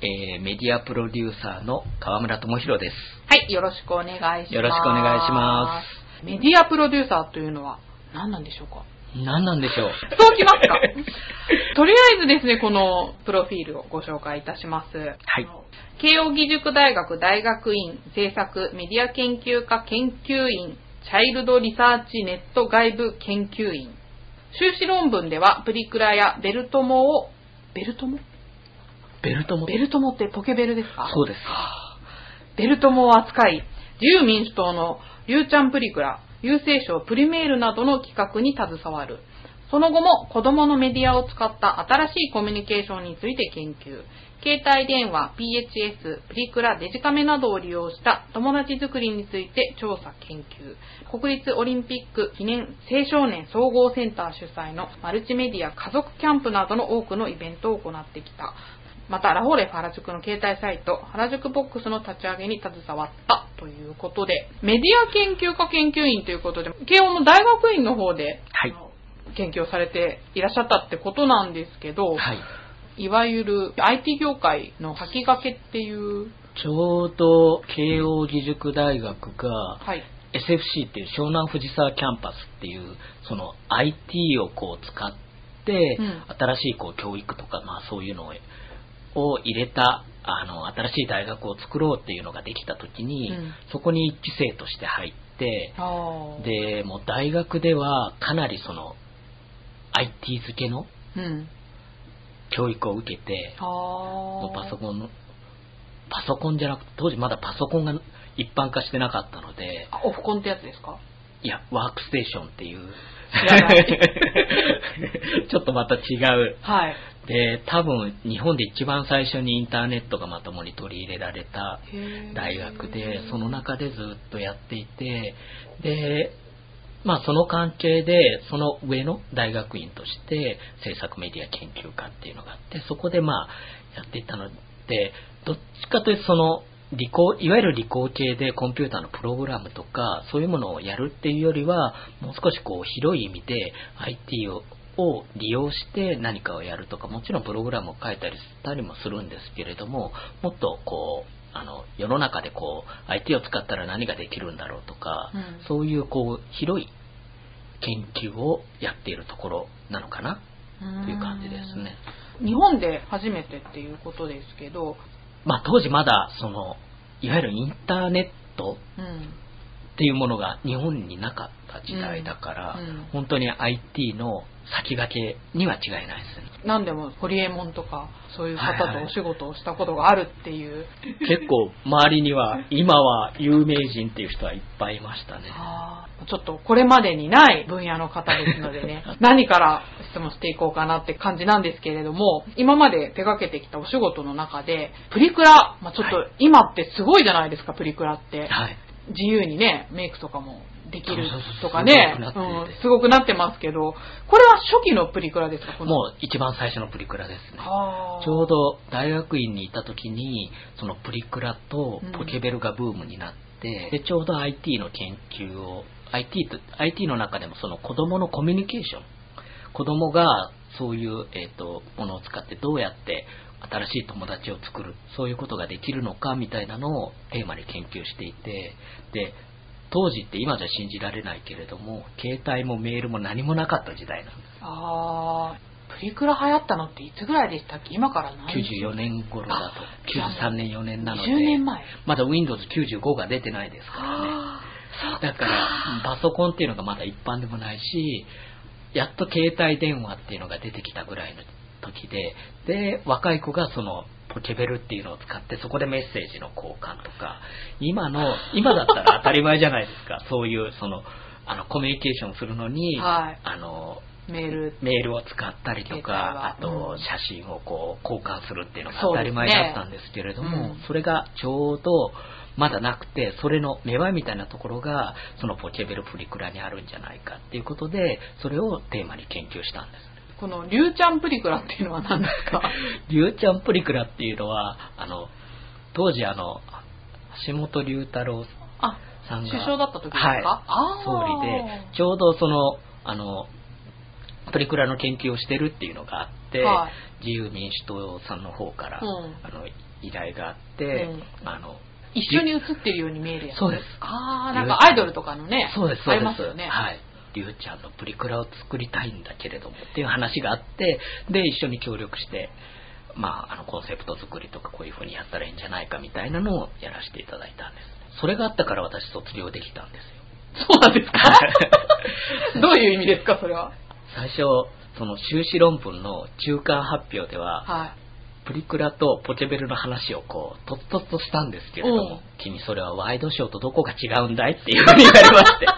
はい、えー、メディアプロデューサーの川村智弘です。はい。よろしくお願いします。よろしくお願いしまメディアプロデューサーというのは何なんでしょうか？何なんでしょう？そうきますか？とりあえずですね、このプロフィールをご紹介いたします。はい。慶応義塾大学大学院政策メディア研究科研究員チャイルドリサーチネット外部研究員修士論文ではプリクラやベルトモをベルトモ？ベルトもベルトモってポケベルですか？そうです。ベルトモを扱い、自由民主党のリューチャンプリクラ、郵政省プリメールなどの企画に携わる。その後も子供のメディアを使った新しいコミュニケーションについて研究。携帯電話、PHS、プリクラ、デジカメなどを利用した友達づくりについて調査研究。国立オリンピック記念青少年総合センター主催のマルチメディア家族キャンプなどの多くのイベントを行ってきた。また、ラフォーレフ原宿の携帯サイト、原宿ボックスの立ち上げに携わったということで、メディア研究科研究員ということで、慶応の大学院の方ではい。研究をされていらっしゃったってことなんですけど、はい。いわゆる IT 業界の先駆けっていう、ちょうど慶応義塾大学がはい。SFC っていう湘南藤沢キャンパスっていうその IT をこう使ってうん新しいこう教育とかまあそういうのをを入れたあの新しい大学を作ろうっていうのができた時に、うん。そこに一期生として入ってでもう大学ではかなりその IT 付けのうん。教育を受けてうー。パソコンのパソコンじゃなくて当時まだパソコンが一般化してなかったのであオフコンってやつですか？いやワークステーションっていう。ちょっとまた違う。はい。で多分日本で一番最初にインターネットがまともに取り入れられた大学でその中でずっとやっていてでまあその関係でその上の大学院として制作メディア研究科っていうのがあってそこでまあやっていたのでどっちかというとその理工いわゆる理工系でコンピューターのプログラムとかそういうものをやるっていうよりはもう少しこう広い意味で IT をを利用して何かをやるとかもちろんプログラムを書いたりしたりもするんですけれどももっとこうあの世の中でこう IT を使ったら何ができるんだろうとか、うんそういうこう広い研究をやっているところなのかなという感じですね。日本で初めてっていうことですけど、まあ当時まだそのいわゆるインターネットうん。っていうものが日本になかった時代だから、うんうん本当に IT の先駆けには違いないですね。何でもホリエモンとかそういうはいはい方とお仕事をしたことがあるっていう、結構周りには今は有名人っていう人はいっぱいいましたね。ちょっとこれまでにない分野の方ですのでね 何から質問していこうかなって感じなんですけれども今まで手掛けてきたお仕事の中でプリクラ、まあ、ちょっとは今ってすごいじゃないですかプリクラって。はい。自由にねメイクとかもできるとかね。すごくなってて。うんすごくなってますけどこれは初期のプリクラですかもう一番最初のプリクラですね。ちょうど大学院にいた時にそのプリクラとポケベルがブームになって、でちょうど IT の研究を IT, と IT の中でもその子供のコミュニケーション子供がそういう、えー、とものを使ってどうやって新しい友達を作るそういうことができるのかみたいなのをテーマに研究していてで当時って今じゃ信じられないけれども携帯もメールも何もなかった時代なんです。あープリクラ流行ったのっていつぐらいでしたっけ？今から何94年頃だと93年4年なので20年前。まだ Windows95 が出てないですからね。だからパソコンっていうのがまだ一般でもないしやっと携帯電話っていうのが出てきたぐらいの時でで若い子がそのポケベルっていうのを使ってそこでメッセージの交換とか今の今だったら当たり前じゃないですか。そういうそのあのコミュニケーションするのに、はい。あのメール。メールを使ったりとか、あとうん。写真をこう交換するっていうのが当たり前だったんですけれども、うん。それがちょうどまだなくて、それの芽生えみたいなところが、そのポケベルプリクラにあるんじゃないかっていうことで、それをテーマに研究したんです。この、リュウちゃんプリクラっていうのは何ですか？リュウちゃんプリクラっていうのは、あの、当時あの、橋本龍太郎あ、さんが首相だった時ですか、はい。総理で、ちょうどその、あの、プリクラの研究をしてるっていうのがあって、はい自由民主党さんの方から、うんあの依頼があって、うんあの一緒に写ってるように見えるやつ。そうですああ、なんかアイドルとかのね、そうです、そあうです。りますよね。はい。りゅうちゃんのプリクラを作りたいんだけれどもっていう話があって、で、一緒に協力して、まあ、あの、コンセプト作りとかこういう風にやったらいいんじゃないかみたいなのをやらせていただいたんです。それがあったから私卒業できたんですよ。そうなんですか？どういう意味ですか、それは？最初、その修士論文の中間発表では、はい。プリクラとポケベルの話をこう、とっとっとしたんですけれどうんも、君それはワイドショーとどこが違うんだいっていうふうに言われまして。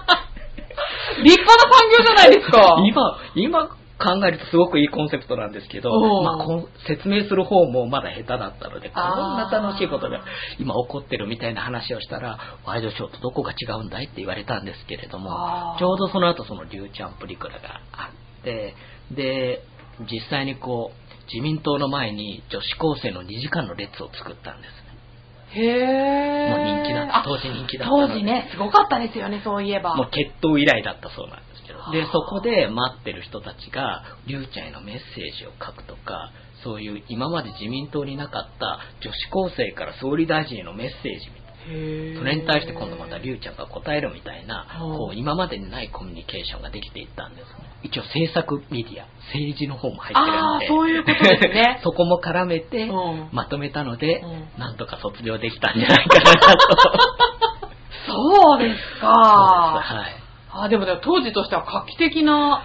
立派な産業じゃないですか。今、今考えるとすごくいいコンセプトなんですけど、まあ、説明する方もまだ下手だったので、こんな楽しいことが今起こってるみたいな話をしたら、ワイドショーとどこが違うんだいって言われたんですけれどもちょうどその後そのリュウちゃんプリクラがあって、で、実際にこう、自民党の前に女子高生の2時間の列を作ったんですね。へえ。もう人気だったあ当時人気だった当時ね、すごかったですよね、そういえば。もう決闘以来だったそうなんですけど。ではあ、そこで待ってる人たちが、りゅうちゃんへのメッセージを書くとか、そういう今まで自民党になかった女子高生から総理大臣へのメッセージそれに対して今度またりゅうちゃんが答えるみたいな、うんこう今までにないコミュニケーションができていったんですね。一応政策メディア、政治の方も入ってるんで。そういうことですね そこも絡めてうんまとめたので、うんなんとか卒業できたんじゃないかなと。そうですそうですか。はい。あ、でもでも当時としては画期的な、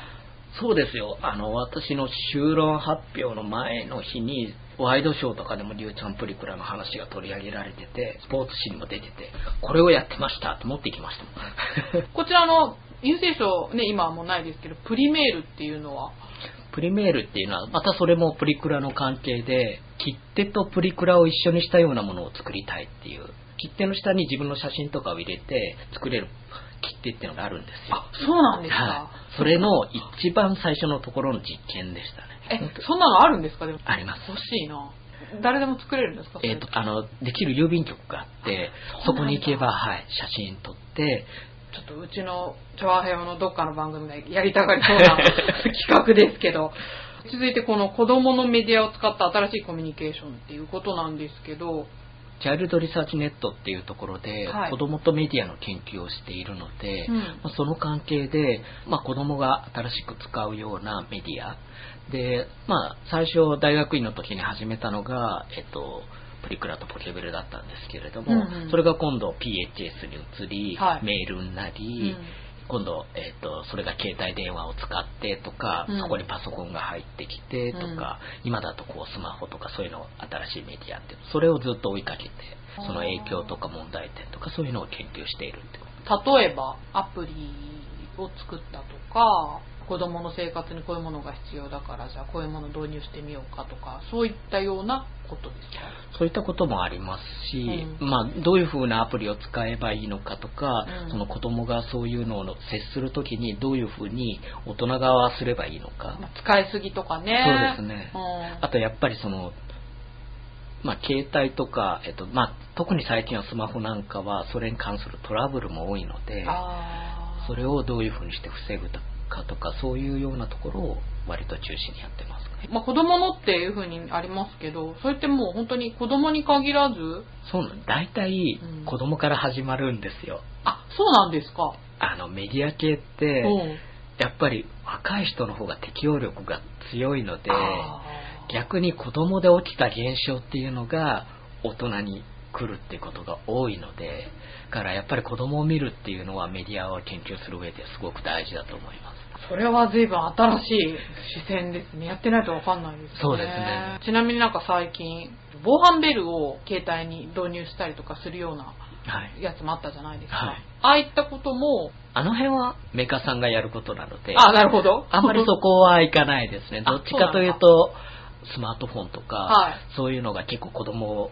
そうですよ。あの、私の修論発表の前の日に、ワイドショーとかでもリュウちゃんプリクラの話が取り上げられてて、スポーツ紙にも出てて、これをやってましたって持ってきました。こちらの郵政省、ね、今はもうないですけど、プリメールっていうのは、プリメールっていうのは、またそれもプリクラの関係で、切手とプリクラを一緒にしたようなものを作りたいっていう、切手の下に自分の写真とかを入れて作れる切手っていうのがあるんですよ。あ、そうなんですか。はい。それの一番最初のところの実験でしたね。え、そんなのあるんですか？でも。あります。欲しいな。誰でも作れるんですか？えっ、と、あの、できる郵便局があって、そこに行けば、はい、写真撮って、ちょっとうちのチョアヘヨのどっかの番組でやりたがりそうな 企画ですけど、続いてこの子供のメディアを使った新しいコミュニケーションっていうことなんですけど、チャイルドリサーチネットっていうところで、はい。子供とメディアの研究をしているので、うんまあその関係で、まあ、子供が新しく使うようなメディアで、まあ、最初大学院の時に始めたのが、えっと、プリクラとポケベルだったんですけれども、うんうん。それが今度 PHS に移り、はい。メールになり、うん。今度、えっとそれが携帯電話を使ってとか、うん。そこにパソコンが入ってきてとか、今だとこうスマホとかそういうの新しいメディアってそれをずっと追いかけてその影響とか問題点とかそういうのを研究しているってこと。例えばアプリを作ったとか、子供の生活にこういうものが必要だから、じゃあこういうものを導入してみようかとか、そういったようなことですか？そういったこともありますし、うまあ、どういうふうなアプリを使えばいいのかとか、うん。その子供がそういうのを接するときにどういうふうに大人側はすればいいのか、まあ使いすぎとかね。そうですね。うん。あとやっぱりその、まあ、携帯とか、えっとまあ、特に最近はスマホなんかはそれに関するトラブルも多いのでそれをどういうふうにして防ぐかとかそういうようなところを割と中心にやってますね。まあ、子供のっていうふうにありますけど、それってもう本当に子供に限らず、そうなん大体うん子供から始まるんですよ。あ、そうなんですか。あのメディア系ってうんやっぱり若い人の方が適応力が強いので逆に子供で起きた現象っていうのが大人に来るってことが多いのでだからやっぱり子供を見るっていうのはメディアを研究する上ですごく大事だと思います。それは随分新しい視線ですね。やってないとわかんないですね。そうですねちなみになんか最近、防犯ベルを携帯に導入したりとかするようなはい。やつもあったじゃないですか。はいああいったことも、あの辺はメーカーさんがやることなので、あ、なるほど。あんまりそこはいかないですね。あどっちかというと、スマートフォンとか、はいそういうのが結構子供を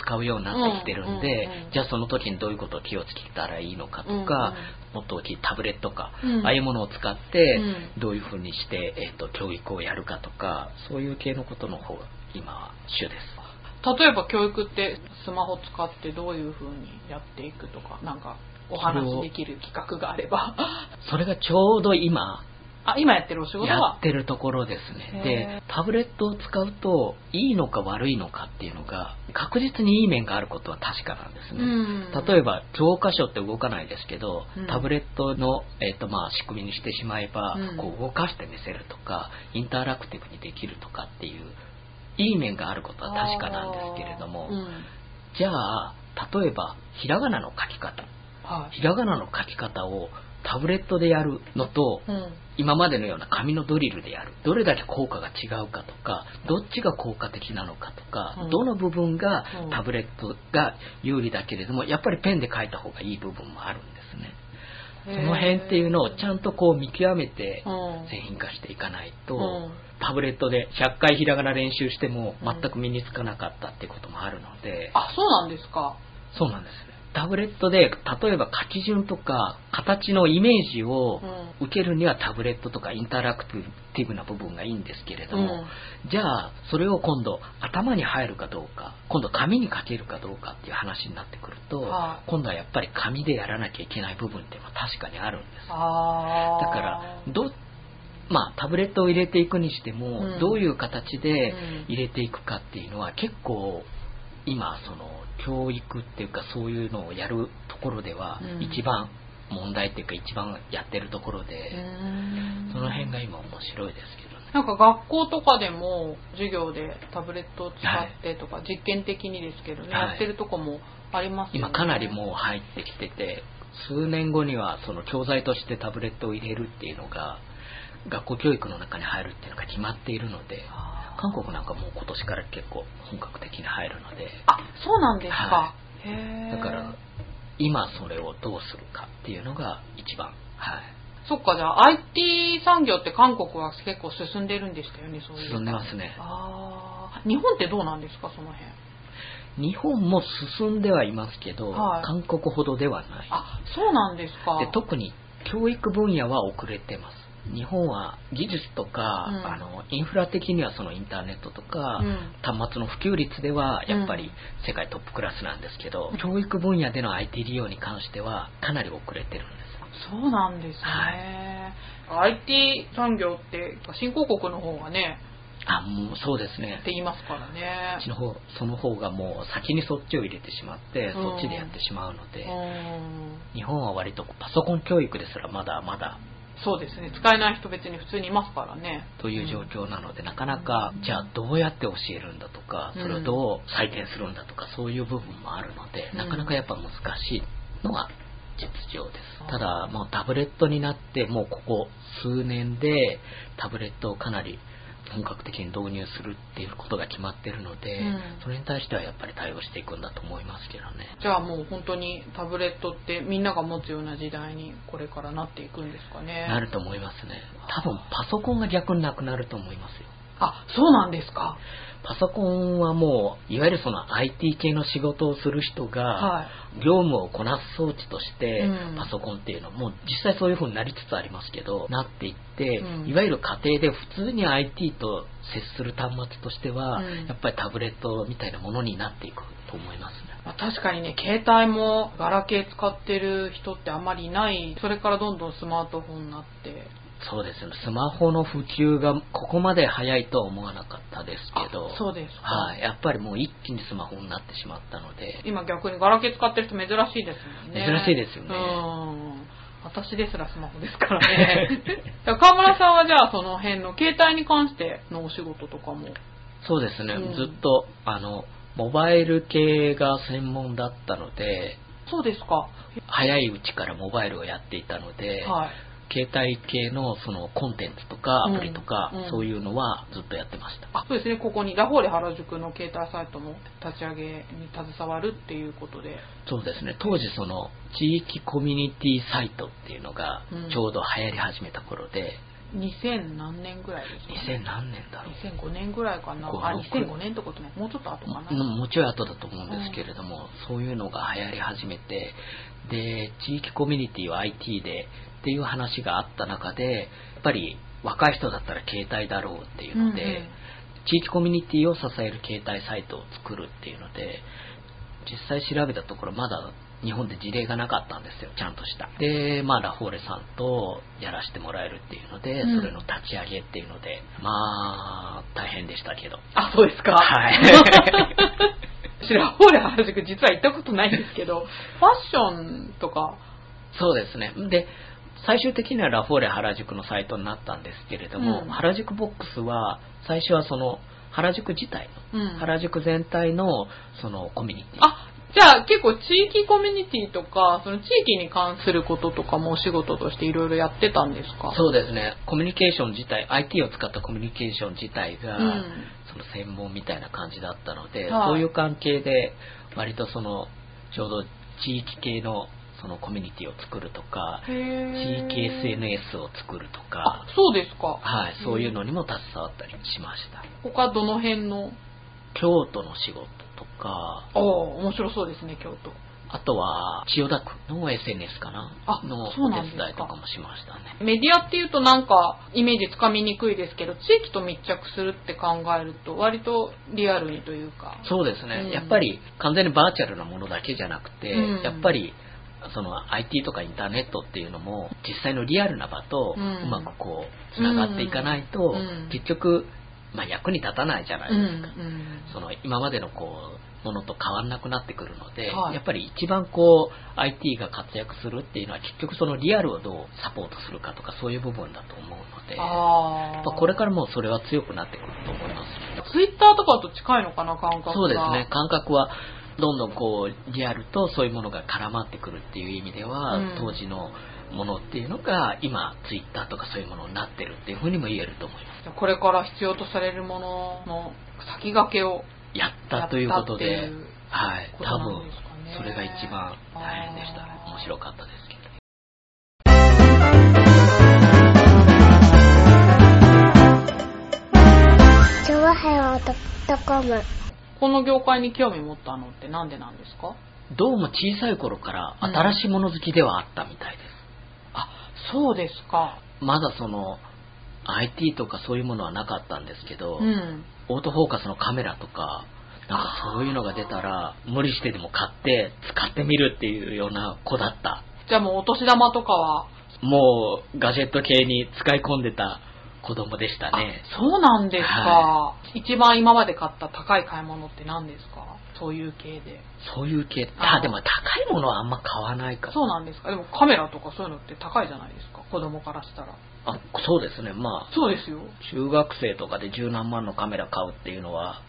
使うようになってきてるんで、じゃあその時にどういうことを気をつけたらいいのかとか、もっと大きいタブレットか、うんああいうものを使ってう、どういうふうにして、えー、と教育をやるかとか、そういう系のことの方が今は主です。例えば教育ってスマホ使ってどういう風にやっていくとか、なんかお話できる企画があれば。それがちょうど今、あ、今やってるお仕事やはってるところですね。へで、タブレットを使うと、いいのか悪いのかっていうのが、確実にいい面があることは確かなんですね。うん例えば、教科書って動かないですけど、うんタブレットの、えっとまあ、仕組みにしてしまえば、うんこう動かして見せるとか、インタラクティブにできるとかっていう、いい面があることは確かなんですけれども、うんじゃあ、例えば、ひらがなの書き方。はい。ひらがなの書き方をタブレットでやるのと、うん今までのような紙のドリルでやる。どれだけ効果が違うかとかどっちが効果的なのかとか、うん。どの部分がうん。タブレットが有利だけれどもやっぱりペンで書いた方がいい部分もあるんですね。その辺っていうのをちゃんとこう見極めてうん。製品化していかないと、うん。タブレットで100回ひらがな練習してもうん全く身につかなかったっていうこともあるので、あ、そうなんですか。そうなんです。ねタブレットで例えば書き順とか形のイメージをう受けるにはタブレットとかインタラクティブな部分がいいんですけれども、うん。じゃあそれを今度頭に入るかどうか今度紙に書けるかどうかっていう話になってくると、はい。今度はやっぱり紙でやらなきゃいけない部分っていうのは確かにあるんです。ああ。だからどまあタブレットを入れていくにしても、うん。どういう形でうん。入れていくかっていうのは結構今その教育っていうかそういうのをやるところではうん。一番問題っていうか一番やってるところで、うん。その辺が今面白いですけどね。なんか学校とかでも授業でタブレットを使ってとか、実験的にですけどね、はい。やってるとこもありますよね。今かなりもう入ってきてて数年後にはその教材としてタブレットを入れるっていうのが学校教育の中に入るっていうのが決まっているので韓国なんかもう今年から結構本格的に入るのであ、そうなんですか。はへえ。だから今それをどうするかっていうのが一番はいそっか、じゃあ IT 産業って韓国は結構進んでるんでしたよね、そういう。進んでますねああ。日本ってどうなんですか、その辺。日本も進んではいますけど、はい韓国ほどではないあ、そうなんですか。で特に教育分野は遅れてます日本は技術とか、うん。あのインフラ的にはそのインターネットとか、うん。端末の普及率ではやっぱりうん世界トップクラスなんですけど、教育分野での IT 利用に関してはかなり遅れてるんです。そうなんですね。IT 産業って新興国の方がね、あもうそうですね。って言いますからね。うち。の方その方がもう先にそっちを入れてしまって、うん。そっちでやってしまうので、うん。日本は割とパソコン教育ですらまだまだそうですね。使えない人別に普通にいますからね。という状況なので、なかなかじゃあどうやって教えるんだとかそれをどう採点するんだとかそういう部分もあるので、うん。なかなかやっぱ難しいのが実情です。ただもうタブレットになってもうここ数年でタブレットをかなり本格的に導入するっていうことが決まってるので、うん。それに対してはやっぱり対応していくんだと思いますけどね。じゃあもう本当にタブレットってみんなが持つような時代にこれからなっていくんですかね。なると思いますね。多分パソコンが逆になくなると思いますよあ、そうなんですか。パソコンはもういわゆるその IT 系の仕事をする人がはい。業務をこなす装置としてうんパソコンっていうのもう実際そういう風になりつつありますけどなっていってうんいわゆる家庭で普通に IT と接する端末としてはうんやっぱりタブレットみたいなものになっていくと思いますね。まあ確かにね、携帯もガラケー使ってる人ってあんまりいない。それからどんどんスマートフォンになって。そうですねスマホの普及がここまで早いとは思わなかったですけどあそうですか。はい、やっぱりもう一気にスマホになってしまったので今逆にガラケー使ってる人珍しいですもんね。珍しいですよねうん。私ですらスマホですからね。川村さんはじゃあその辺の携帯に関してのお仕事とかも。そうですね、うんずっとあのモバイル系が専門だったのでそうですか。早いうちからモバイルをやっていたので、はい。携帯系のそのコンテンツとかアプリとか、うん。うんそういうのはずっとやってました。あそうですね。ここにラフォーレ原宿の携帯サイトも立ち上げに携わるっていうことで。そうですね、当時その地域コミュニティサイトっていうのがうん。ちょうど流行り始めた頃で、2000何年ぐらいですか、2000何年だろう。2005年ぐらいかな。5あ6 2005年ってことね。もうちょっと後かな、うんもうちょい後だと思うんですけれども、そういうのが流行り始めてで地域コミュニティは IT でっていう話があった中でやっぱり若い人だったら携帯だろうっていうので、うんうん。地域コミュニティを支える携帯サイトを作るっていうので実際調べたところまだ日本で事例がなかったんですよちゃんとした。でまあラフォーレさんとやらせてもらえるっていうので、うん。それの立ち上げっていうのでまあ大変でしたけど。あそうですか？はい。私ラフォーレ原宿実は行ったことないんですけどファッションとか？そうですね。で、最終的にはラフォーレ原宿のサイトになったんですけれども、うん原宿ボックスは、最初はその、原宿自体の、うん原宿全体の、そのコミュニティ。あじゃあ結構地域コミュニティとかその地域に関することとかもお仕事としていろいろやってたんですか？そうですね。コミュニケーション自体、IT を使ったコミュニケーション自体が、うんその専門みたいな感じだったので、はいそういう関係で、割とその、ちょうど地域系のそのコミュニティを作るとか、地域 SNS を作るとあか、そうですか。はい、そういうのにも携わったりしました。他どの辺の？京都の仕事とか、ああ面白そうですね京都。あとは千代田区の SNS かなあのお手そうな？んですか伝いとかもしましたね。メディアっていうとなんかイメージつかみにくいですけど地域と密着するって考えると割とリアルにというか。そうですね、うん。やっぱり完全にバーチャルなものだけじゃなくて、うん。やっぱりその IT とかインターネットっていうのも実際のリアルな場とううんまくこうつながっていかないと、うん。結局、まあ、役に立たないじゃないうんですか。うんその今までのこうものと変わんなくなってくるので、はい。やっぱり一番こう IT が活躍するっていうのは結局そのリアルをどうサポートするかとかそういう部分だと思うのでやあっぱこれからもうそれは強くなってくると思います。ツイッターとかと近いのかな感覚が。そうですね。感覚はどんどんこうリアルとそういうものが絡まってくるっていう意味では、うん。当時のものっていうのが今ツイッターとかそういうものになってるっていうふうにも言えると思います。これから必要とされるものの先駆けをやったということではい。多分それが一番大変でした。面白かったですけどチョワヘヨドットコムこの業界に興味持ったのってなんでなんですか？どうも小さい頃から新しいもの好きではあったみたいです、あそうですか。まだその IT とかそういうものはなかったんですけど、うん。オートフォーカスのカメラとかなんかそういうのが出たら無理してでも買って使ってみるっていうような子だった。じゃあもうお年玉とかは？もうガジェット系に使い込んでた子供でしたね。あそうなんですか、は一番今まで買った高い買い物って何ですか？そういう系で。そういう系。ああでも高いものはあんま買わないかそうなんですか？でもカメラとかそういうのって高いじゃないですか？子供からしたら。あそうですね。まあそうですよ。中学生とかで十何万のカメラ買うっていうのは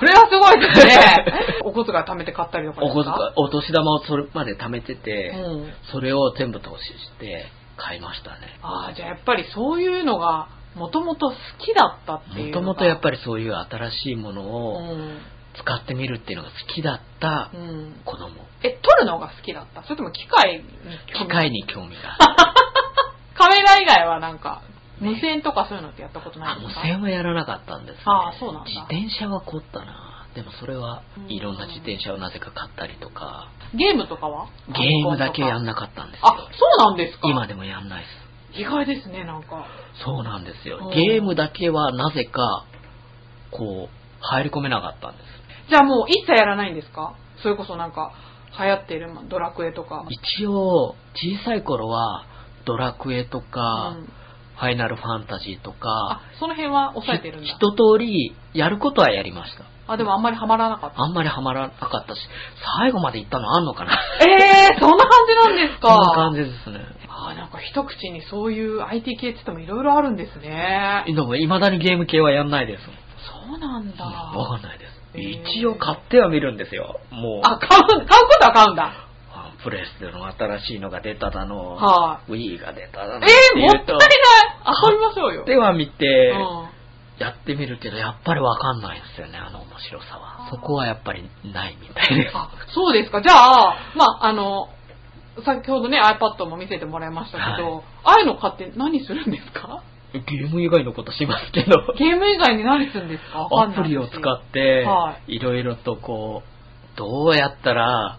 それはすごいですね。お小遣い貯めて買ったりとかお小遣いお年玉をそれまで貯めてて、うん。それを全部投資して買いましたね。ああじゃあやっぱりそういうのがもともと好きだったっていうもともとやっりぱりそういう新しいものうをん、使ってみるっていうのが好きだったうん、子供。え撮るのが好きだった？それとも機械に興味？機械に興味が カメラ以外はなんか無線とかそういうのってやったことないあ無ですか？線はやらなかったんですね。あそうなんだ。自転車は凝ったな。でもそれはうん。いろんな自転車をなぜか買ったりとか。ゲームとかは？ゲームだけやんなかったんですよ。あそうなんですか？今でもやんないです意外ですねなんか。そうなんですよ。うん。ゲームだけはなぜかこう入り込めなかったんです。じゃあもう一切やらないんですか？それこそなんか流行ってるまドラクエとか。一応小さい頃はドラクエとか、うん。ファイナルファンタジーとあかその辺は抑えてるんだ。ひ一通りやることはやりましたあでもあんまりハマらなかった。あんまりハマらなかったし最後まで行ったのあんのかな？えー、そんな感じなんですか？そんな感じですね。あーなんか一口にそういう IT 系って言ってもいろいろあるんですね。でも未だにゲーム系はやんないです。そうなんだ。わかんないです。一応買ってはみるんですよ。もう。あ買う買うことは買うんだ。あプレステの新しいのが出ただの、は Wii が出ただの。えー、もったいない。遊びましょうよ。では見て、うんやってみるけど、やっぱりわかんないんですよね、あの面白さは。そこはやっぱりないみたいです。あ、そうですか。じゃあ、まあ、あの、先ほどね、iPad も見せてもらいましたけど、はい。ああいうの買って何するんですか？ゲーム以外のことしますけど、ゲーム以外に何するんですか？アプリを使っては、いろいろとこう、どうやったら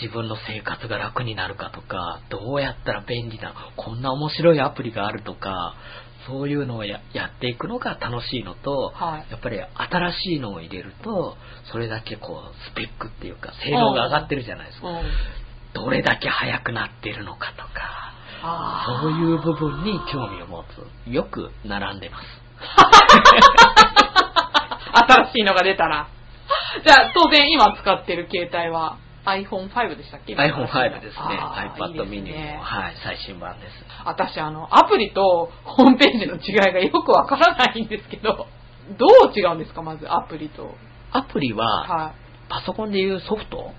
自分の生活が楽になるかとか、どうやったら便利な、こんな面白いアプリがあるとか、そういうのをややっていくのが楽しいのと、はいやっぱり新しいのを入れると、それだけこう、スペックっていうか、性能が上がってるじゃないですか。うん。どれだけ速くなってるのかとか、そういう部分に興味を持つ。よく並んでます。新しいのが出たら。じゃあ、当然今使ってる携帯は？iPhone5 でしたっけ？iPhone5 ですね。iPad いい mini ですねの、はい、最新版です。私、あの、アプリとホームページの違いがよくわからないんですけど、どう違うんですか、まずアプリと。アプリは、はい。パソコンでいうソフト？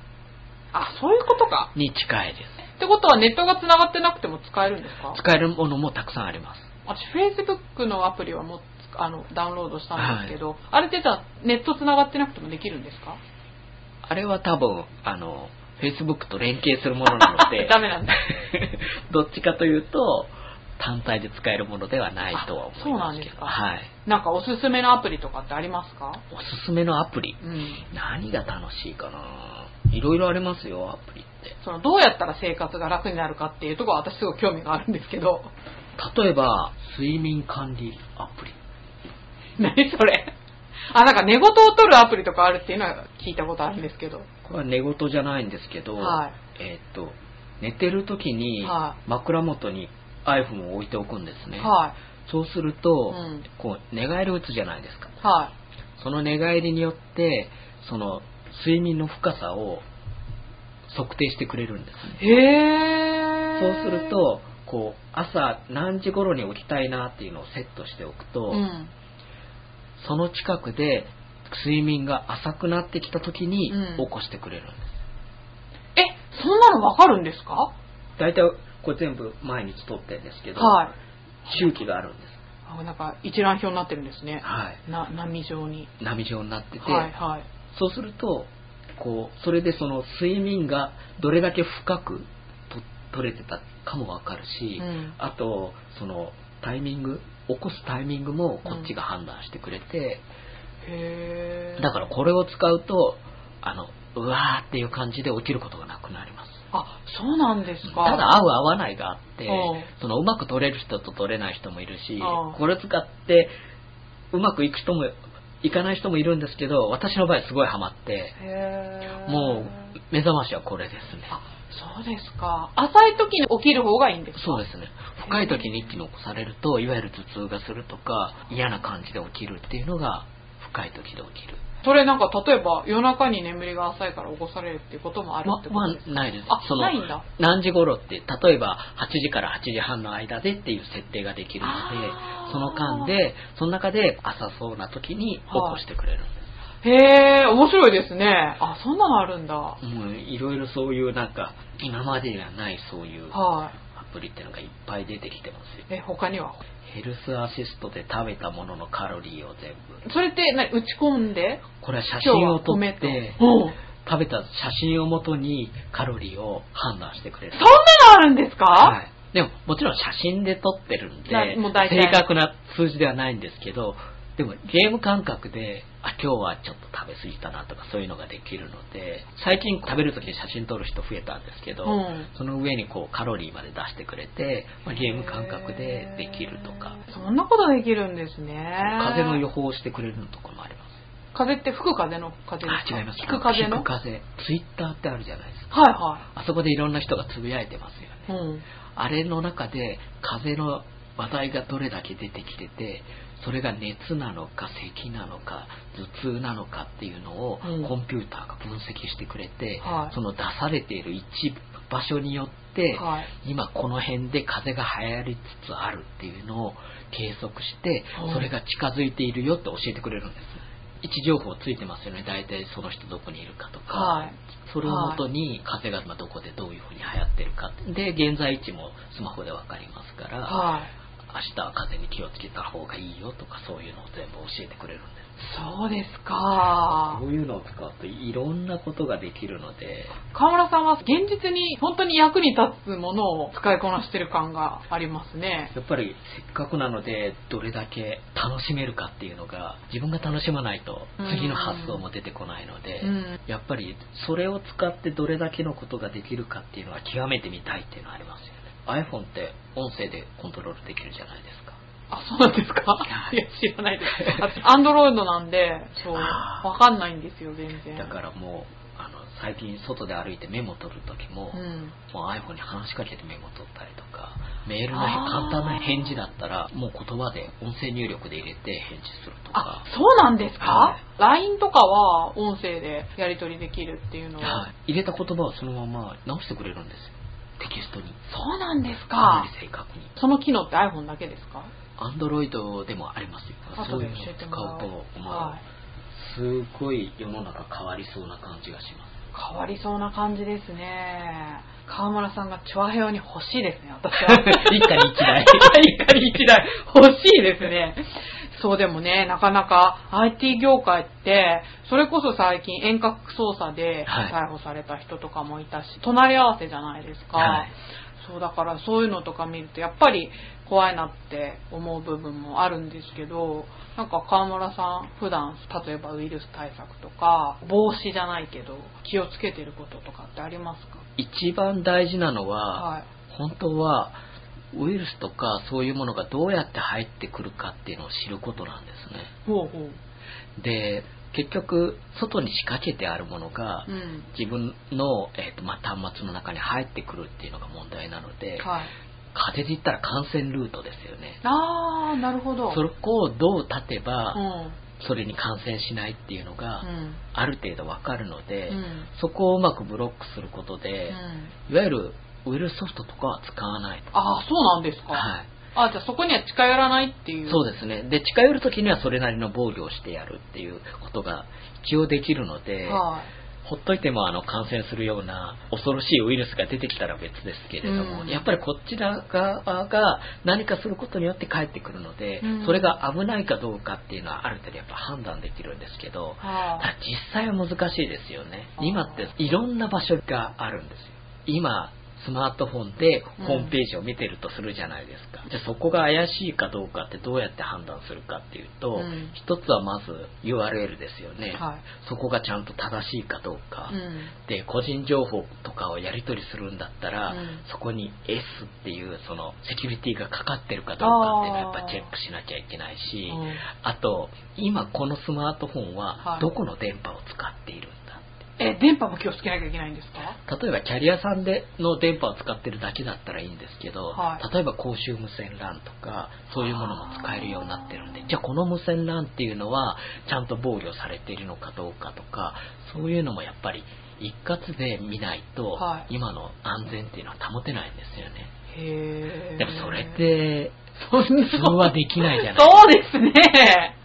あ、そういうことか。に近いです。ってことはネットが繋がってなくても使えるんですか？使えるものもたくさんあります。私、Facebook のアプリはもうあのダウンロードしたんですけど、あれってじゃあネット繋がってなくてもできるんですか？あれは多分、あの、Facebook と連携するものなので、ダメなんだ。どっちかというと、単体で使えるものではないとは思いますけど。あそうなんですかはい。なんかおすすめのアプリとかってありますか？おすすめのアプリ？うん。何が楽しいかな？いろいろありますよ、アプリって。そのどうやったら生活が楽になるかっていうところは私すごい興味があるんですけど、例えば、睡眠管理アプリ。何それ？あ、なんか寝言を取るアプリとかあるっていうのは聞いたことあるんですけど。これは寝言じゃないんですけど、はいえーっと、寝てる時には枕元に iPhone を置いておくんですね。はそうすると、うんこう寝返りを打つじゃないですか。い。はその寝返りによって、その睡眠の深さを測定してくれるんですね。い。へそうー。する、と、こう、朝何時頃に起きたいなっていうのをセットしておくと、うん。その近くで睡眠が浅くなってきた時にうん起こしてくれるんです。え、そんなのわかるんですか？大体これ全部毎日撮ってるんですけど、はい。周期があるんです。あなんか一覧表になってるんですね。はい。な、波状に。波状になってて、はいはい。そうすると、こう、それでその睡眠がどれだけ深くと取れてたかもわかるし、うんあと、そのタイミング、起こすタイミングもこっちが判断してくれて、へー。だからこれを使うと、あの、うわーっていう感じで起きることがなくなります。あ、そうなんですか。ただ合う合わないがあってうん、そのうまく取れる人と取れない人もいるしうん、これを使ってうまくいく人もいかない人もいるんですけど、私の場合すごいハマって。もう目覚ましはこれですね。あ、そうですか。浅い時に起きる方がいいんですか？そうですね。深い時に一気に起こされると、いわゆる頭痛がするとか、嫌な感じで起きるっていうのが深い時で起きる。それなんか例えば夜中に眠りが浅いから起こされるっていうこともあるまってことですか、まあ、ないです。あそのないんだ何時頃って、例えば8時から8時半の間でっていう設定ができるのでその間で、その中で浅そうな時に起こしてくれるんです。へえ、面白いですね。あ、そんなのあるんだ。ういろいろそういうなんか、今までにはないそういうい。アプリっていうのがいっぱい出てきてますよ。え、他には？ヘルスアシストで食べたもののカロリーを全部。それって何打ち込んで？これは写真を撮。って、うん。食べた写真をもとにカロリーを判断してくれるそん。なのあるんですか、はい。でも、もちろん写真で撮ってるんで、正確な数字ではないんですけど、でもゲーム感覚で、あ、今日はちょっと食べ過ぎたなとかそういうのができるので、最近食べるときに写真撮る人増えたんですけど、うんその上にこうカロリーまで出してくれて、まあ、ゲーム感覚でできるとか、そんなことできるんですね。風の予報をしてくれるのとかもあります。風って吹く風の風ですか？あ、違います。吹く風の？風。ツイッターってあるじゃないですか。はいはあそこでいろんな人がつぶやいてますよね。い。うん。あれの中で風の話題がどれだけ出てきてて、それが熱なのか咳なのか頭痛なのかっていうのをうん。コンピューターが分析してくれて、はい。その出されている一場所によって、はい。今この辺で風が流行りつつあるっていうのを計測してうん。それが近づいているよって教えてくれるんです。位置情報ついてますよね大体その人どこにいるかとか、はい。それをもとに風が今どこでどういうふうに流行ってるか。で現在位置もスマホで分かりますから、はい。明日は風に気をつけた方がいいよとかそういうのを全部教えてくれるんですそうですかこ。ういうのを使うといろんなことができるので河村さんは現実に本当に役に立つものを使いこなしてる感がありますね。やっぱりせっかくなのでどれだけ楽しめるかっていうのが自分が楽しまないと次の発想も出てこないので、うん。やっぱりそれを使ってどれだけのことができるかっていうのは極めてみたいっていうのはありますよね iPhone って音声でコントロールできるじゃないですかあ、そうなんですか？いや、知らないです。アンドロイドなんで、そう、わかんないんですよ、全然。だからもうあの最近外で歩いてメモ取る時も,、うん。もう iPhone に話しかけてメモ取ったりとかメールの簡単な返事だったらもう言葉で音声入力で入れて返事するとあか、そうなんですか、はい ?LINE とかは音声でやり取りできるっていうのは。はい入れた言葉をそのまま直してくれるんですよテキストに。そうなんですか。なかり正確に。その機能って iPhone だけですか？アンドロイドでもありますよ。そういうのを使う。とまはい。あすごい世の中変わりそうな感じがします。変わりそうな感じですね。川村さんがチョアヘヨに欲しいですね、私は。一家に一台。一家に一台。欲しいですね。そうでもね、なかなか IT 業界って、それこそ最近遠隔操作ではい。逮捕された人とかもいたし、隣り合わせじゃないですか。はい。そうだからそういうのとか見るとやっぱり怖いなって思う部分もあるんですけどなんか川村さん普段例えばウイルス対策とか防止じゃないけど気をつけてることとかってありますか？一番大事なのは、はい。本当はウイルスとかそういうものがどうやって入ってくるかっていうのを知ることなんですね。ほうほう。で結局外に仕掛けてあるものが、うん。自分の、えーとまあ、端末の中に入ってくるっていうのが問題なので、はい。風邪で言ったら感染ルートですよね。ああなるほど。そこをどう立てば、うん。それに感染しないっていうのが、うん。ある程度わかるので、うん。そこをうまくブロックすることで、うん。いわゆるウイルスソフトとかは使わないと。ああそうなんですか、はい。あじゃあそこには近寄らないっていう。そうですね。で、近寄るときにはそれなりの防御をしてやるっていうことが一応できるので、はい。ほっといてもあの感染するような恐ろしいウイルスが出てきたら別ですけれども、うん。やっぱりこちら側が何かすることによって帰ってくるので、うん。それが危ないかどうかっていうのはある程度やっぱ判断できるんですけど、はただ実際は難しいですよね。今っていろんな場所があるんですよ。今スマートフォンでホームページを見てるとするじゃないですか、じゃあそこが怪しいかどうかってどうやって判断するかっていうと、うん。一つはまず URL ですよね、はい。そこがちゃんと正しいかどうか、うん。で個人情報とかをやり取りするんだったら、うん。そこに S っていうそのセキュリティがかかってるかどうかっていうのはやっぱチェックしなきゃいけないし、うん。あと今このスマートフォンははい。どこの電波を使っているんだえ電波も気をつけなきゃいけないんですか？例えばキャリアさんでの電波を使ってるだけだったらいいんですけど、はい。例えば公衆無線 LAN とかそういうものも使えるようになってるんで。じゃあこの無線 LAN っていうのはちゃんと防御されているのかどうかとかそういうのもやっぱり一括で見ないと、はい。今の安全っていうのは保てないんですよね。へえでもそれってそんな。はできないじゃないそうですね。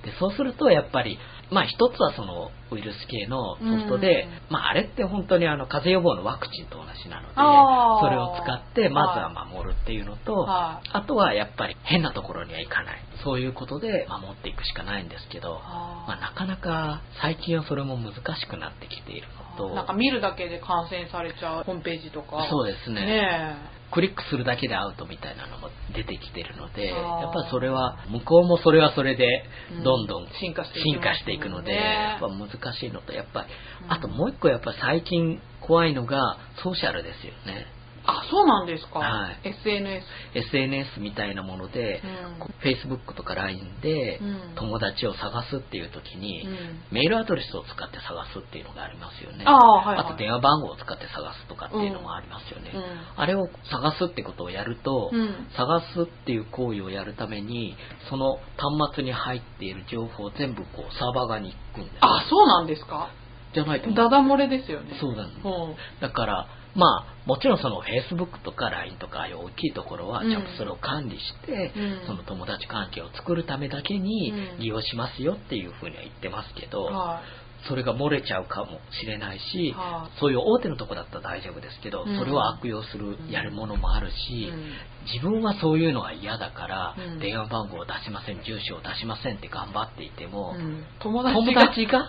でそうするとやっぱりまあ一つはそのウイルス系のソフトで、うん。まああれって本当にあの風邪予防のワクチンと同じなのでそれを使ってまずは守るっていうのと、はあとはやっぱり変なところには行かない。そういうことで守っていくしかないんですけど、あまあ、なかなか最近はそれも難しくなってきているのとなんか見るだけで感染されちゃうホームページとか。そうですね。ねクリックするだけでアウトみたいなのも出てきてるのでやっぱりそれは向こうもそれはそれでうん。どんどん進化していきますもんね進化していくのでやっぱ難しいのとやっぱりうん。あともう一個やっぱ最近怖いのがソーシャルですよねあそうなんですか、はい。SNS SNS みたいなもので、うん。Facebook とか LINE でうん。友達を探すっていう時に、うん。メールアドレスを使って探すっていうのがありますよね。ああはいはい。あと電話番号を使って探すとかっていうのもありますよね、うん。あれを探すってことをやると、うん。探すっていう行為をやるためにその端末に入っている情報を全部こうサーバー側に行くんですあそうなんですか。じゃないとダダ漏れですよね。そうだねうん。だからまあ、もちろんその Facebook とか LINE とかああいう大きいところは、うん。ちゃんとそれを管理して、うん。その友達関係を作るためだけにうん。利用しますよっていうふうには言ってますけど、はそれが漏れちゃうかもしれないし、はそういう大手のとこだったら大丈夫ですけど、うん。それを悪用する、やるものもあるい。し、うん。自分はそういうのが嫌だから、うん。電話番号を出しません、住所を出しませんって頑張っていても、うん。友達友が達が？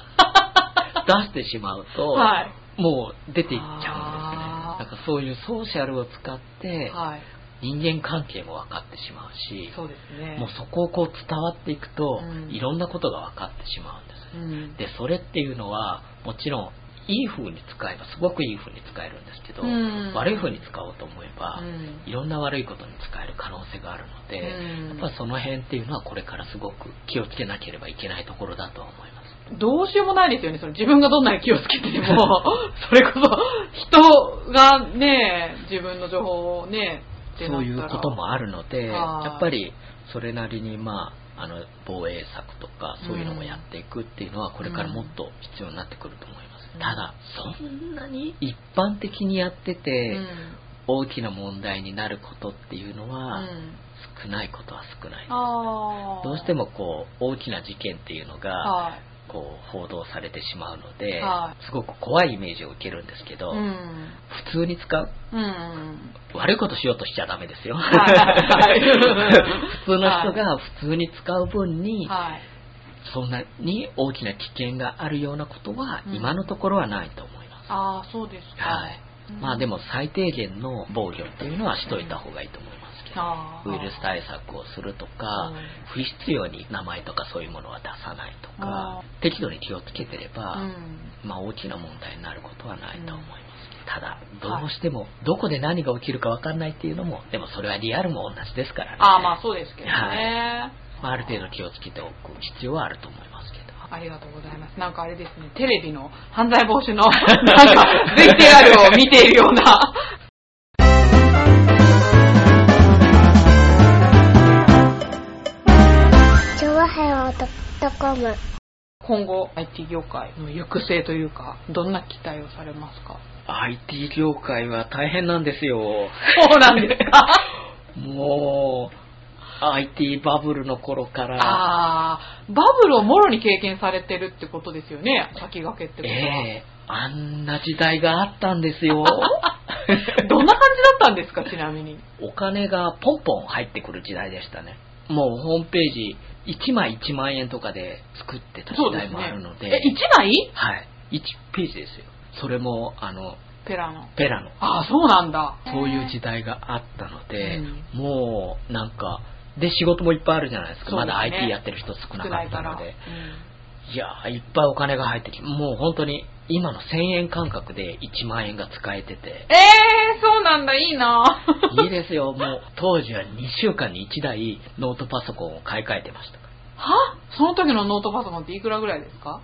出してしまうと、はいもう出ていっちゃうんですね。なんかそういうソーシャルを使って、はい。人間関係も分かってしまうし、そうですね。もうそこをこう伝わっていくと、うんいろんなことが分かってしまうんですね。うん。で、それっていうのは、もちろん、いい風に使えば、すごくいい風に使えるんですけど、うん悪い風に使おうと思えば、うんいろんな悪いことに使える可能性があるので、うんやっぱその辺っていうのはこれからすごく気をつけなければいけないところだとは思います。どうしようもないですよね。その自分がどんなに気をつけてても、それこそ人がね、自分の情報をね、そういうこともあるので、はいやっぱりそれなりに、まあ、あの防衛策とかそういうのもやっていくっていうのはこれからもっと必要になってくると思います。うんただ、そんなに一般的にやってて、うん大きな問題になることっていうのは、うん少ないことは少ない。あーどうしてもこう大きな事件っていうのが、はい。こう報道されてしまうので、はすごく怖いイメージを受けるんですけど、うん。普通に使う？うん。悪いことしようとしちゃダメですよ。はいはい 普通の人が普通に使う分に、はい。そんなに大きな危険があるようなことはうん今のところはないと思います。ああ、そうですか。はい。まあでも最低限の防御っていうのはしといた方がいいと思いますウイルス対策をするとか、うん不必要に名前とかそういうものは出さないとかあ、適度に気をつけてれば、うん。まあ大きな問題になることはないと思います。ただ、はいどうしても、どこで何が起きるか分かんないっていうのも、でもそれはリアルも同じですからね。ああ、まあそうですけどね。まあある程度気をつけておく必要はあると思いますけど。ありがとうございます。なんかあれですね、テレビの犯罪防止の、なんか、VTR を見ているような。オドットコム今後、IT 業界の行く末というか、どんな期待をされますか？IT 業界は大変なんですよ。そうなんですか？もう、IT バブルの頃から、ああ、バブルをもろに経験されてるってことですよね、先駆けってことは。ええあんな時代があったんですよ。どんな感じだったんですか、ちなみに？お金がポンポン入ってくる時代でしたね。もうホームページ1枚1万円とかで作ってた時代もあるので。え、1枚？はい。1ページですよ。それも、あの、ペラの。ペラの。ああ、そうなんだ。そういう時代があったので、うんもう、なんか、で、仕事もいっぱいあるじゃないですか。すねまだ IT やってる人少なか。ったので。うんいやー、いっぱいお金が入ってきもう本当に、今の1000円感覚で1万円が使えてて、えー、そうなんだ、いいな。いいですよ、もう、当時は2週間に1台ノートパソコンを買い替えてました。は？その時のノートパソコンっていくらぐらいですか？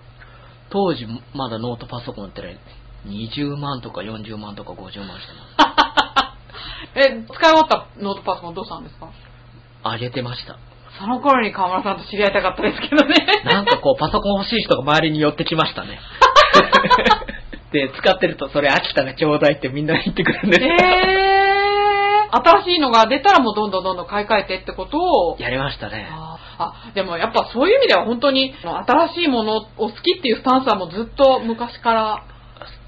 当時、まだノートパソコンってね、20万とか40万とか50万してます。え、使い終わったノートパソコンどうしたんですか？あげてました。その頃に河村さんと知り合いたかったですけどね。なんかこう、パソコン欲しい人が周りに寄ってきましたね。で、使ってると、それ飽きたらちょうだいってみんな言ってくるんですよ。えー、新しいのが出たらもうどんどんどんどん買い替えてってことを。やりましたね。あでもやっぱそういう意味では本当に新しいものを好きっていうスタンスはもうずっと昔から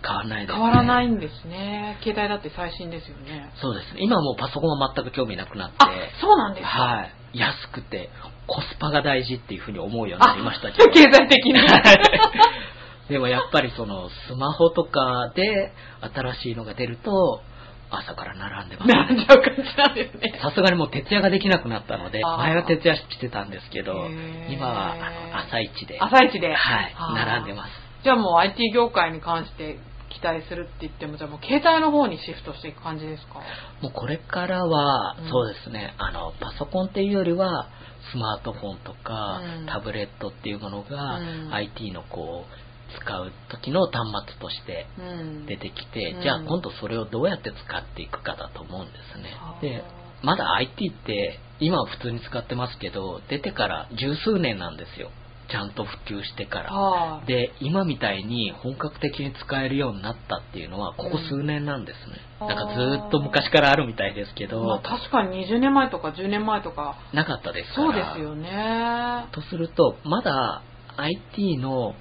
変わらないです、ね。変わらないんですね。携帯だって最新ですよね。そうですね。今はもうパソコンは全く興味なくなって。あ、そうなんですか。はい。安くて、コスパが大事っていうふうに思うようになりましたけど。経済的に。でもやっぱりその、スマホとかで新しいのが出ると、朝から並んでます、並んじゃう感じなんですね。さすがにもう徹夜ができなくなったので、前は徹夜してたんですけど今はあの朝一で、朝一で。はい並んでます。じゃあもう IT 業界に関して期待するって言っても、じゃあもう携帯の方にシフトしていく感じですか？もうこれからはうん、そうですね、あの、パソコンっていうよりは、スマートフォンとか、うん。タブレットっていうものが、うん。IT のこう、使う時の端末としてうん。出てきて、うん。じゃあ今度それをどうやって使っていくかだと思うんですね。は。あで、まだ IT って今は普通に使ってますけど、出てから十数年なんですよ。ちゃんと普及してから。はい。で、今みたいに本格的に使えるようになったっていうのは、ここ数年なんですね。うんなんかずーっと昔からあるみたいですけど、まあ確かに20年前とか10年前とか、なかったですから。そうですよね。とすると、まだ IT の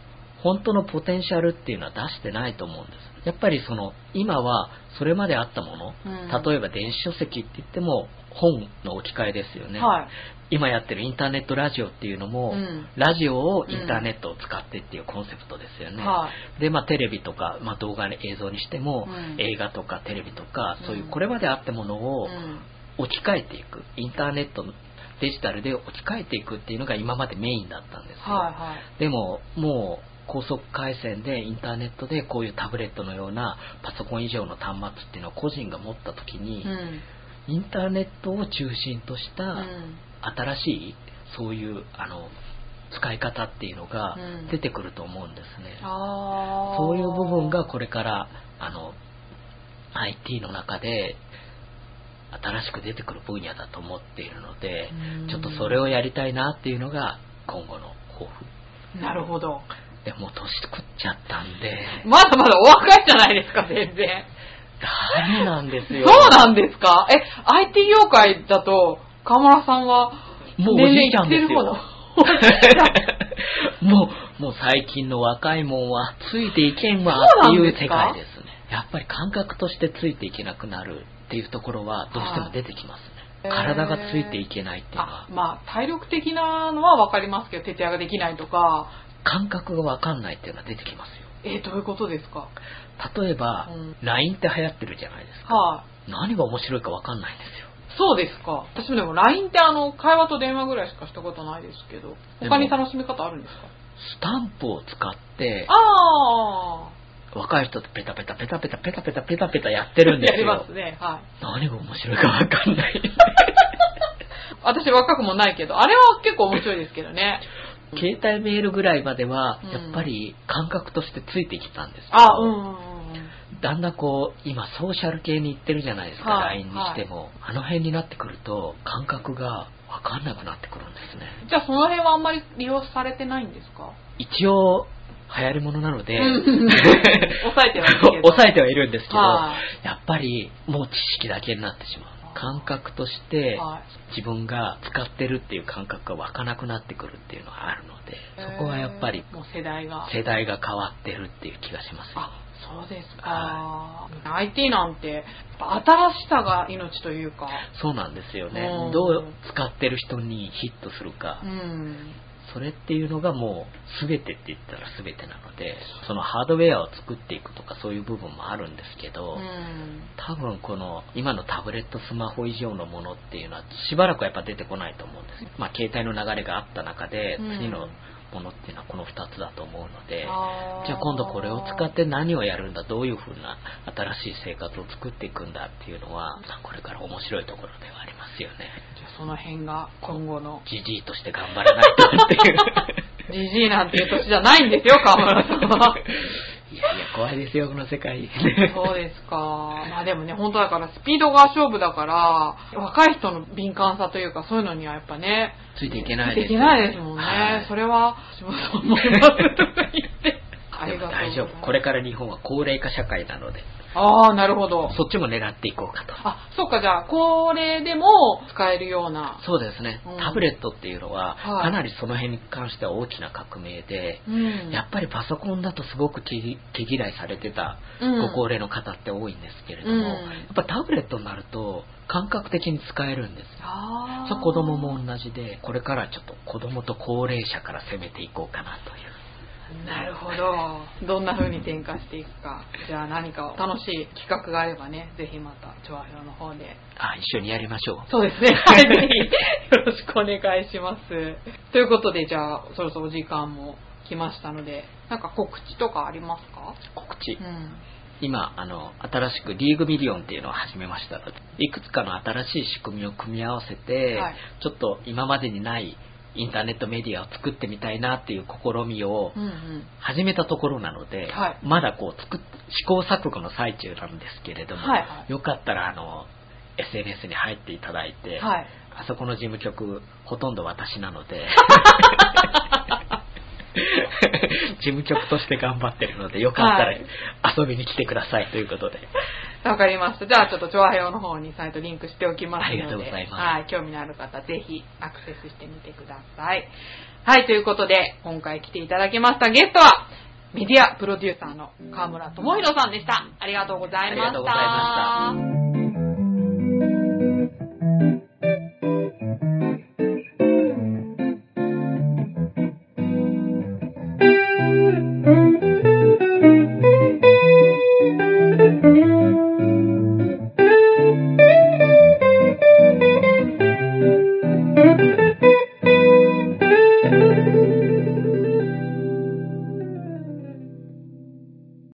本当のポテンシャルっていうのは出してないと思うんです。やっぱりその、今はそれまであったもの、うん例えば電子書籍って言っても本の置き換えですよね。はい。今やってるインターネットラジオっていうのも、うんラジオをインターネットを使ってっていうコンセプトですよね。はで、まあ、テレビとか、まあ、動画の映像にしても、うん映画とかテレビとか、そういううんこれまであったものをうん。置き換えていく、インターネットのデジタルで置き換えていくっていうのが今までメインだったんですよ。はいはい。でも、もう高速回線でインターネットでこういうタブレットのようなパソコン以上の端末っていうのを個人が持った時に、うん。インターネットを中心としたうん新しいそういうあの使い方っていうのがうん。出てくると思うんですね。あー。そういう部分がこれからあの IT の中で新しく出てくる分野だと思っているのでうん。ちょっとそれをやりたいなっていうのが今後の抱負。なるほど。でもう年食っちゃったんで。まだまだお若いじゃないですか、全然。ダメなんですよ。そうなんですか？え、IT 業界だと、河村さんは、もうおじいちゃんですよ。もうもう最近の若いもんはついていけんわっていう世界ですね。やっぱり感覚としてついていけなくなるっていうところはどうしても出てきますね。へー体がついていけないっていうのは。あ、まあ、体力的なのはわかりますけど、徹夜ができないとか、感覚がわかんないっていうのは出てきますよ。えーどういうことですか？例えば、うん。LINE って流行ってるじゃないですか。はい、何が面白いかわかんないんですよそうですか。私もでも LINE ってあの、会話と電話ぐらいしかしたことないですけど、他に楽しみ方あるんですか？スタンプを使ってあ若い人ってペタペタペタペタペタペタペタペタやってるんですやりよますね。はい。何が面白いかわかんない 私若くもないけど、あれは結構面白いですけどね。携帯メールぐらいまではうんやっぱり感覚としてついてきたんですけど、あ、うんうんうんうん。だんだんこう今ソーシャル系に行ってるじゃないですか、はい LINE にしても、あの辺になってくると感覚が分かんなくなってくるんですね。じゃあその辺はあんまり利用されてないんですか？一応流行り物なのでうん。抑えてはいるけど。抑えてはいるんですけど、はやっぱりもう知識だけになってしまう。感覚としては自分が使ってるっていう感覚が湧かなくなってくるっていうのがあるのでそこはやっぱり世代が。変わってるっていう気がしますよあ、そうですか。は IT なんて、新しさが命というか。そうなんですよねうんどう使ってる人にヒットするかうん。それっていうのがもう全てって言ったら全てなのでそのハードウェアを作っていくとかそういう部分もあるんですけど、うん。多分この今のタブレットスマホ以上のものっていうのはしばらくやっぱ出てこないと思うんですよまあ携帯の流れがあった中でうん次のものっていうのはこの2つだと思うので、じゃあ今度これを使って何をやるんだどういうふうな新しい生活を作っていくんだっていうのはまあこれから面白いところではありますよねじゃあその辺が今後の。じじいとして頑張らないとっていう じじいなんていう年じゃないんですよ、河村さんは。いやいや怖いですよこの世界そうですか。まあでもね、本当だからスピードが勝負だから、若い人の敏感さというかそういうのにはやっぱね、ついていけないついていけないですもんね。はいそれは、私もそう思います。とか言って。ありでもがとうございます大丈夫これから日本は高齢化社会なのでああ、なるほど。そっちも狙っていこうかとあ、そっか、じゃあ、これでも使えるような。そうですね、うんタブレットっていうのは、はいかなりその辺に関しては大きな革命で、うんやっぱりパソコンだとすごく毛毛嫌いされてたうんご高齢の方って多いんですけれども、うんやっぱタブレットになると感覚的に使えるんですよ。そう子供も同じで、これからちょっと子供と高齢者から攻めていこうかなという。なるほど。どんな風に転化していくか。じゃあ何か楽しい企画があればね、ぜひまた、チョアヘロの方で。あ、一緒にやりましょう。そうですね。はい、ぜひ、よろしくお願いします。ということで、じゃあ、そろそろお時間も来ましたので、なんか告知とかありますか？告知。うん。今、あの、新しくリーグミリオンっていうのを始めましたので、いくつかの新しい仕組みを組み合わせて、はいちょっと今までにないインターネットメディアを作ってみたいなっていう試みをうんうん。始めたところなので、はいまだこう作っ試行錯誤の最中なんですけれども、はいはいよかったらあの SNS に入っていただいて、はい。あそこの事務局ほとんど私なので 事務局として頑張ってるので、よかったら遊びに来てくださいということで。わ、はい、かりました。じゃあ、ちょっと、調和表の方にサイトリンクしておきますので。ありがとうございます。はい、興味のある方、ぜひアクセスしてみてください。はい、ということで、今回来ていただきましたゲストは、メディアプロデューサーの河村智弘さんでした。ありがとうございました。ありがとうございました。